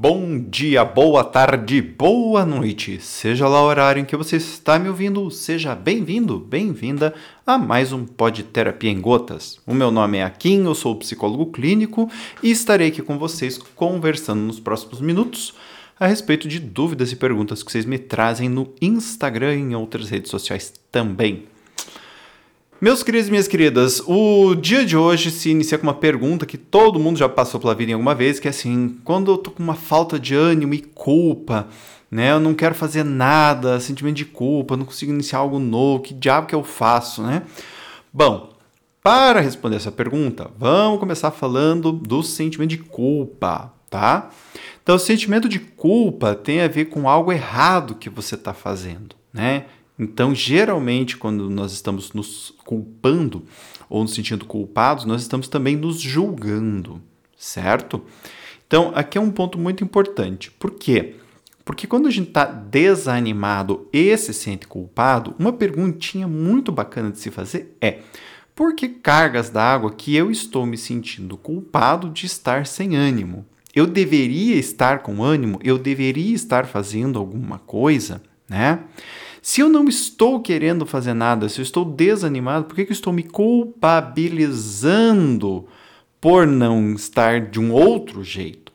bom dia, boa tarde, boa noite. Seja lá o horário em que você está me ouvindo, seja bem-vindo, bem-vinda a mais um Pod Terapia em Gotas. O meu nome é Akin, eu sou psicólogo clínico e estarei aqui com vocês conversando nos próximos minutos a respeito de dúvidas e perguntas que vocês me trazem no Instagram e em outras redes sociais também. Meus queridos e minhas queridas, o dia de hoje se inicia com uma pergunta que todo mundo já passou pela vida em alguma vez, que é assim, quando eu tô com uma falta de ânimo e culpa, né, eu não quero fazer nada, sentimento de culpa, não consigo iniciar algo novo, que diabo que eu faço, né? Bom, para responder essa pergunta, vamos começar falando do sentimento de culpa, tá? Então, o sentimento de culpa tem a ver com algo errado que você está fazendo, né? Então, geralmente, quando nós estamos nos culpando ou nos sentindo culpados, nós estamos também nos julgando, certo? Então, aqui é um ponto muito importante. Por quê? Porque quando a gente está desanimado e se sente culpado, uma perguntinha muito bacana de se fazer é: por que cargas d'água que eu estou me sentindo culpado de estar sem ânimo? Eu deveria estar com ânimo? Eu deveria estar fazendo alguma coisa, né? Se eu não estou querendo fazer nada, se eu estou desanimado, por que, que eu estou me culpabilizando por não estar de um outro jeito?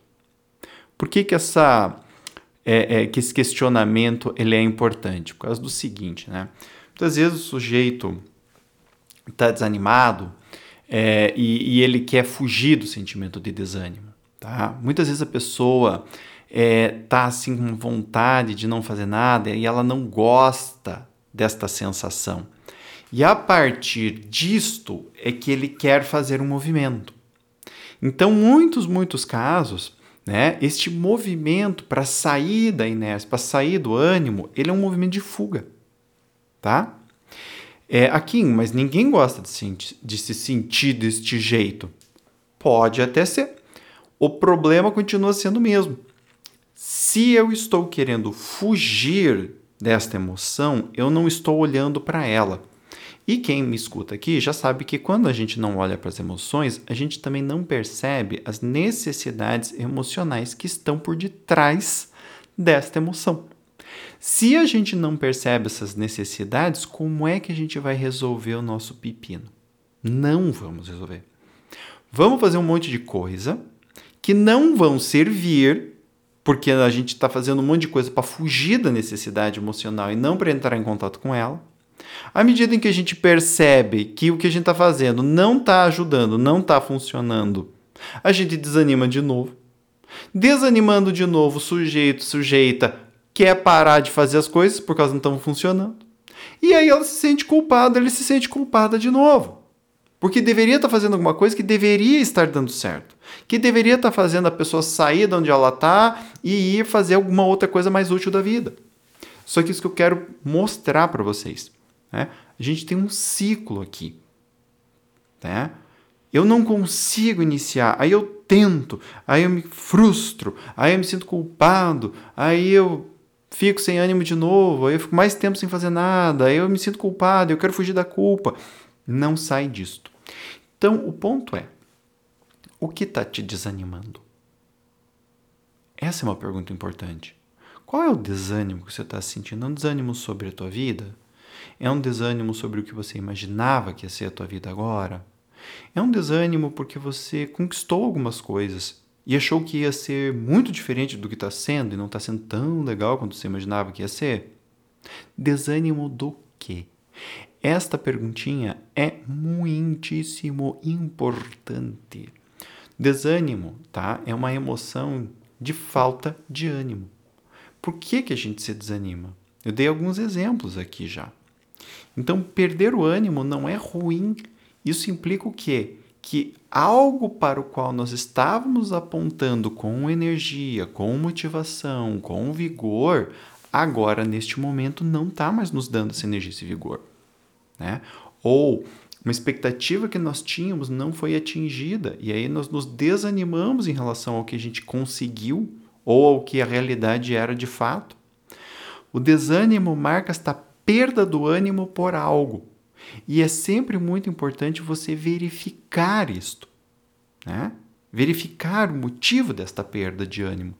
Por que, que, essa, é, é, que esse questionamento ele é importante? Por causa do seguinte, né? Muitas vezes o sujeito está desanimado é, e, e ele quer fugir do sentimento de desânimo. Tá? Muitas vezes a pessoa é, tá assim com vontade de não fazer nada e ela não gosta desta sensação. E a partir disto é que ele quer fazer um movimento. Então, muitos, muitos casos, né, este movimento para sair da inércia, para sair do ânimo, ele é um movimento de fuga, tá? É, aqui, mas ninguém gosta de se, de se sentir deste jeito. Pode até ser. O problema continua sendo o mesmo. Se eu estou querendo fugir desta emoção, eu não estou olhando para ela. E quem me escuta aqui já sabe que quando a gente não olha para as emoções, a gente também não percebe as necessidades emocionais que estão por detrás desta emoção. Se a gente não percebe essas necessidades, como é que a gente vai resolver o nosso pepino? Não vamos resolver. Vamos fazer um monte de coisa que não vão servir porque a gente está fazendo um monte de coisa para fugir da necessidade emocional e não para entrar em contato com ela. À medida em que a gente percebe que o que a gente está fazendo não está ajudando, não está funcionando, a gente desanima de novo. Desanimando de novo, sujeito, sujeita quer parar de fazer as coisas porque elas não estão funcionando. E aí ela se sente culpada, ele se sente culpada de novo. Porque deveria estar tá fazendo alguma coisa que deveria estar dando certo. Que deveria estar tá fazendo a pessoa sair de onde ela está e ir fazer alguma outra coisa mais útil da vida. Só que isso que eu quero mostrar para vocês. Né? A gente tem um ciclo aqui. Né? Eu não consigo iniciar, aí eu tento, aí eu me frustro, aí eu me sinto culpado, aí eu fico sem ânimo de novo, aí eu fico mais tempo sem fazer nada, aí eu me sinto culpado, eu quero fugir da culpa. Não sai disto. Então, o ponto é: o que está te desanimando? Essa é uma pergunta importante. Qual é o desânimo que você está sentindo? É um desânimo sobre a tua vida? É um desânimo sobre o que você imaginava que ia ser a tua vida agora? É um desânimo porque você conquistou algumas coisas e achou que ia ser muito diferente do que está sendo e não está sendo tão legal quanto você imaginava que ia ser? Desânimo do quê? Esta perguntinha é muitíssimo importante. Desânimo, tá? É uma emoção de falta de ânimo. Por que, que a gente se desanima? Eu dei alguns exemplos aqui já. Então, perder o ânimo não é ruim. Isso implica o quê? Que algo para o qual nós estávamos apontando com energia, com motivação, com vigor, agora, neste momento, não está mais nos dando essa energia, esse vigor né? Ou uma expectativa que nós tínhamos não foi atingida e aí nós nos desanimamos em relação ao que a gente conseguiu ou ao que a realidade era de fato. O desânimo marca esta perda do ânimo por algo. E é sempre muito importante você verificar isto, né? Verificar o motivo desta perda de ânimo.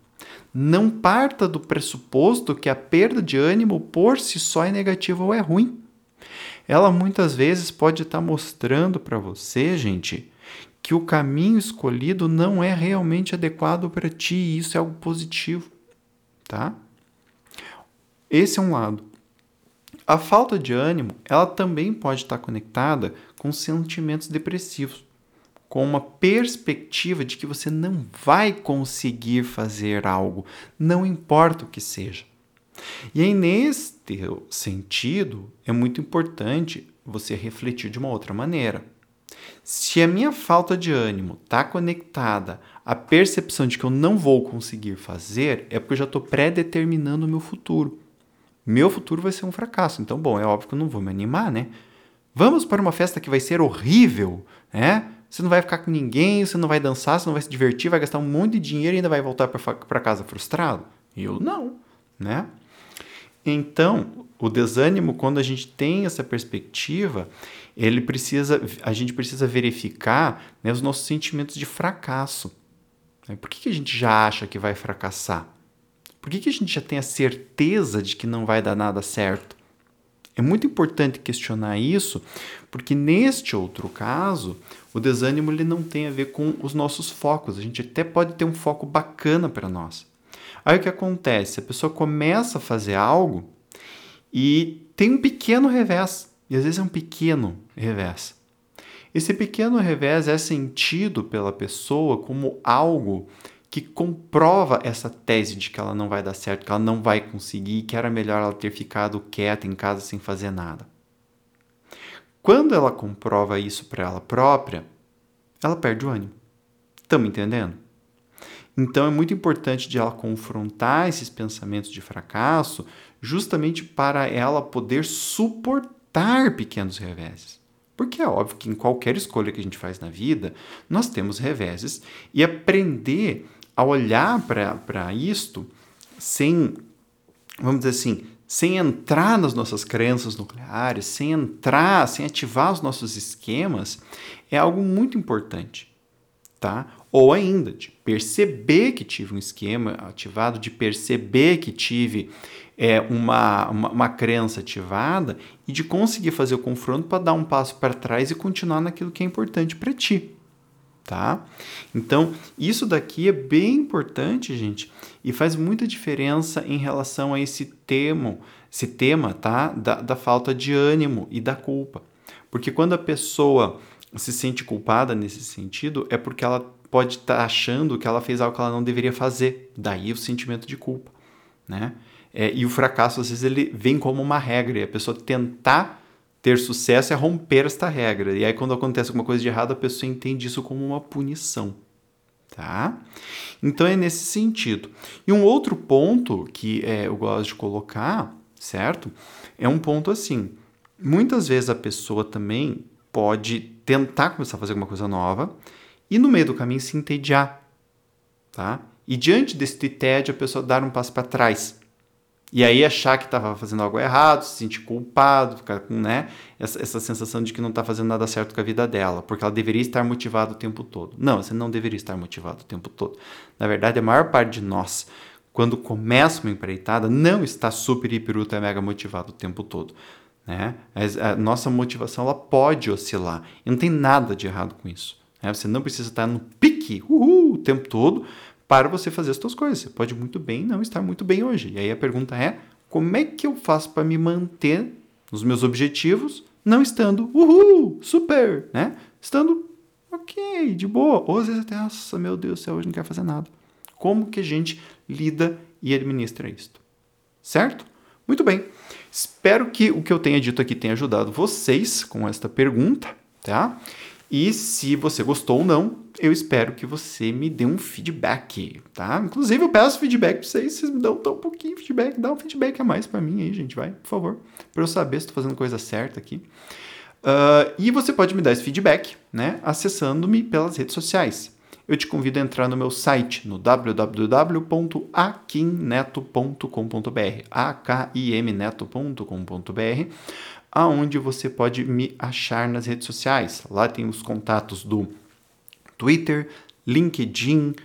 Não parta do pressuposto que a perda de ânimo por si só é negativa ou é ruim. Ela muitas vezes pode estar mostrando para você, gente, que o caminho escolhido não é realmente adequado para ti e isso é algo positivo, tá? Esse é um lado. A falta de ânimo, ela também pode estar conectada com sentimentos depressivos, com uma perspectiva de que você não vai conseguir fazer algo, não importa o que seja. E aí, neste sentido, é muito importante você refletir de uma outra maneira. Se a minha falta de ânimo está conectada à percepção de que eu não vou conseguir fazer, é porque eu já estou pré-determinando o meu futuro meu futuro vai ser um fracasso. Então, bom, é óbvio que eu não vou me animar, né? Vamos para uma festa que vai ser horrível, né? Você não vai ficar com ninguém, você não vai dançar, você não vai se divertir, vai gastar um monte de dinheiro e ainda vai voltar para casa frustrado? Eu não, né? Então, o desânimo, quando a gente tem essa perspectiva, ele precisa, a gente precisa verificar né, os nossos sentimentos de fracasso. Por que, que a gente já acha que vai fracassar? Por que, que a gente já tem a certeza de que não vai dar nada certo? É muito importante questionar isso, porque neste outro caso, o desânimo ele não tem a ver com os nossos focos. A gente até pode ter um foco bacana para nós. Aí o que acontece? A pessoa começa a fazer algo e tem um pequeno revés. E às vezes é um pequeno revés. Esse pequeno revés é sentido pela pessoa como algo que comprova essa tese de que ela não vai dar certo, que ela não vai conseguir, que era melhor ela ter ficado quieta em casa sem fazer nada. Quando ela comprova isso para ela própria, ela perde o ânimo. Estamos entendendo? Então é muito importante de ela confrontar esses pensamentos de fracasso, justamente para ela poder suportar pequenos reveses. Porque é óbvio que em qualquer escolha que a gente faz na vida, nós temos reveses e aprender a olhar para isto sem, vamos dizer assim, sem entrar nas nossas crenças nucleares, sem entrar, sem ativar os nossos esquemas, é algo muito importante, tá? Ou ainda, de perceber que tive um esquema ativado, de perceber que tive é, uma, uma, uma crença ativada e de conseguir fazer o confronto para dar um passo para trás e continuar naquilo que é importante para ti tá? Então, isso daqui é bem importante, gente, e faz muita diferença em relação a esse tema, esse tema, tá? Da, da falta de ânimo e da culpa. Porque quando a pessoa se sente culpada nesse sentido, é porque ela pode estar tá achando que ela fez algo que ela não deveria fazer. Daí o sentimento de culpa, né? É, e o fracasso, às vezes, ele vem como uma regra, e a pessoa tentar ter sucesso é romper esta regra. E aí, quando acontece alguma coisa de errado, a pessoa entende isso como uma punição. Tá? Então é nesse sentido. E um outro ponto que é, eu gosto de colocar, certo? É um ponto assim. Muitas vezes a pessoa também pode tentar começar a fazer alguma coisa nova e no meio do caminho se entediar, tá? E diante desse tédio a pessoa dar um passo para trás e aí achar que estava fazendo algo errado, se sentir culpado, ficar com né, essa, essa sensação de que não está fazendo nada certo com a vida dela, porque ela deveria estar motivada o tempo todo. Não, você não deveria estar motivado o tempo todo. Na verdade, a maior parte de nós, quando começa uma empreitada, não está super, hiper, ultra, mega motivado o tempo todo. Né? A, nossa motivação ela pode oscilar. E não tem nada de errado com isso. Né? Você não precisa estar no pique uhul, o tempo todo para você fazer as suas coisas. Você pode muito bem não estar muito bem hoje. E aí a pergunta é: como é que eu faço para me manter nos meus objetivos, não estando uhul, super, né? Estando ok, de boa. Ou às vezes até, nossa, meu Deus do céu, hoje não quer fazer nada. Como que a gente lida e administra isto? Certo? Muito bem. Espero que o que eu tenha dito aqui tenha ajudado vocês com esta pergunta, tá? E se você gostou ou não, eu espero que você me dê um feedback, tá? Inclusive, eu peço feedback pra vocês, vocês me dão tão pouquinho feedback, dá um feedback a mais para mim aí, gente, vai, por favor, para eu saber se estou fazendo coisa certa aqui. Uh, e você pode me dar esse feedback, né, acessando-me pelas redes sociais. Eu te convido a entrar no meu site, no www.akimneto.com.br, akimneto.com.br, aonde você pode me achar nas redes sociais. Lá tem os contatos do Twitter, LinkedIn,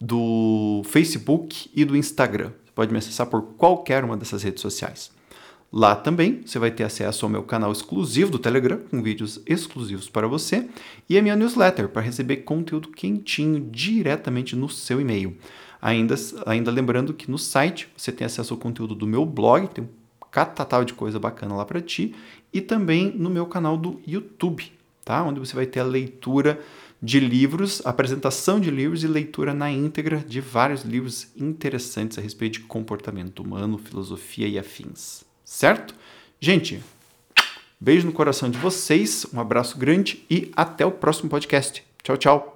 do Facebook e do Instagram. Você pode me acessar por qualquer uma dessas redes sociais. Lá também você vai ter acesso ao meu canal exclusivo do Telegram, com vídeos exclusivos para você, e a minha newsletter para receber conteúdo quentinho diretamente no seu e-mail. Ainda, ainda lembrando que no site você tem acesso ao conteúdo do meu blog, tem um catatal de coisa bacana lá para ti, e também no meu canal do YouTube, tá? Onde você vai ter a leitura de livros, apresentação de livros e leitura na íntegra de vários livros interessantes a respeito de comportamento humano, filosofia e afins. Certo? Gente, beijo no coração de vocês, um abraço grande e até o próximo podcast. Tchau, tchau.